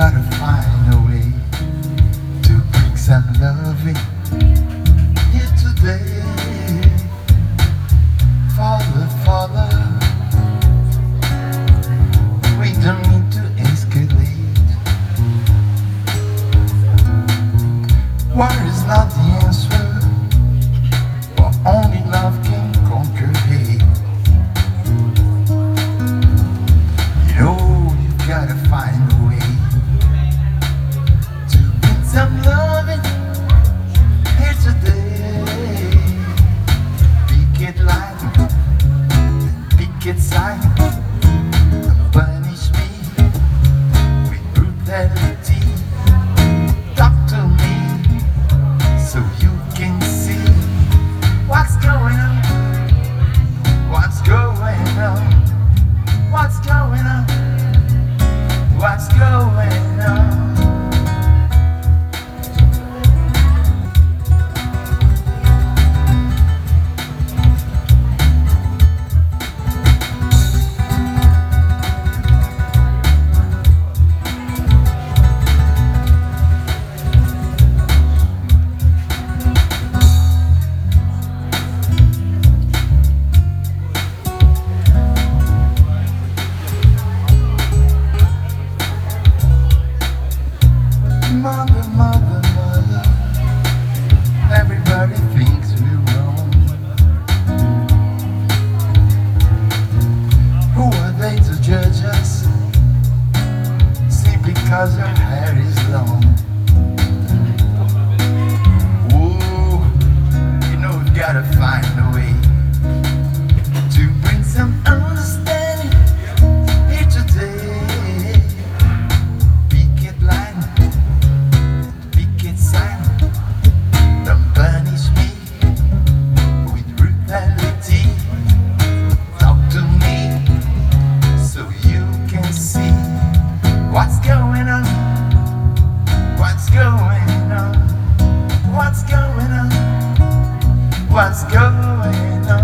gotta find a way to bring some loving here today. Father, Father, we don't need to escalate. War is not Going on? Going on? What's going on? What's going